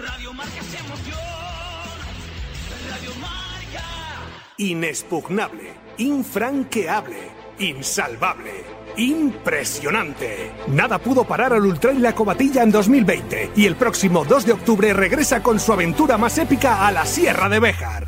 Radio Marca es emoción. Radio Marca. Inexpugnable, infranqueable, insalvable. Impresionante. Nada pudo parar al Ultra y la Cobatilla en 2020 y el próximo 2 de octubre regresa con su aventura más épica a la Sierra de Béjar.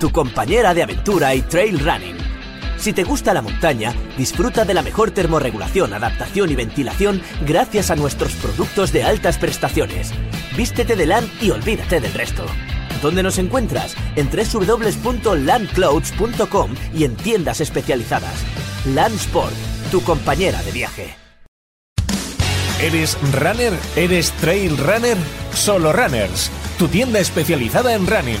tu compañera de aventura y trail running. Si te gusta la montaña, disfruta de la mejor termorregulación, adaptación y ventilación gracias a nuestros productos de altas prestaciones. Vístete de LAN y olvídate del resto. ¿Dónde nos encuentras? En www.landclouds.com y en tiendas especializadas. Landsport, tu compañera de viaje. ¿Eres runner? ¿Eres trail runner? Solo Runners, tu tienda especializada en running.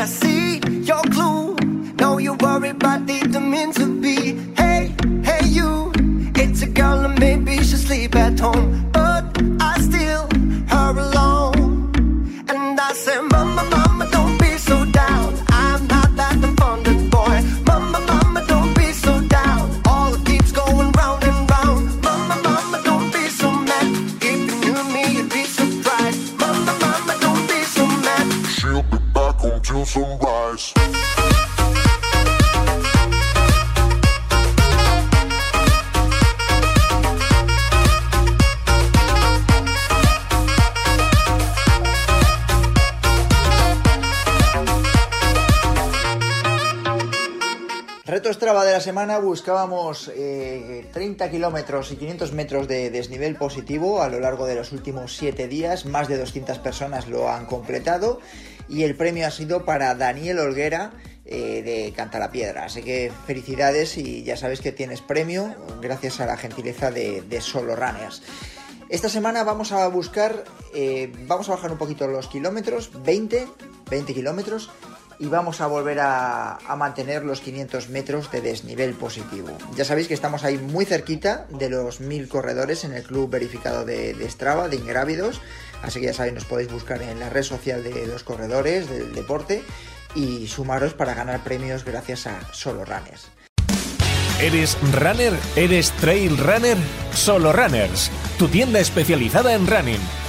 Of Reto Strava de la semana buscábamos eh, 30 kilómetros y 500 metros de desnivel positivo a lo largo de los últimos 7 días. Más de 200 personas lo han completado y el premio ha sido para Daniel Olguera eh, de Cantalapiedra. Así que felicidades y ya sabes que tienes premio gracias a la gentileza de, Solo Runners. Esta semana vamos a buscar, eh, vamos a bajar un poquito los kilómetros, 20, 20 kilómetros, y vamos a volver a, a mantener los 500 metros de desnivel positivo. Ya sabéis que estamos ahí muy cerquita de los 1000 corredores en el club verificado de, de Strava, de Ingrávidos, así que ya sabéis, nos podéis buscar en la red social de los corredores del deporte y sumaros para ganar premios gracias a Solo Runners. ¿Eres runner? ¿Eres trail runner? Solo Runners, tu tienda especializada en running.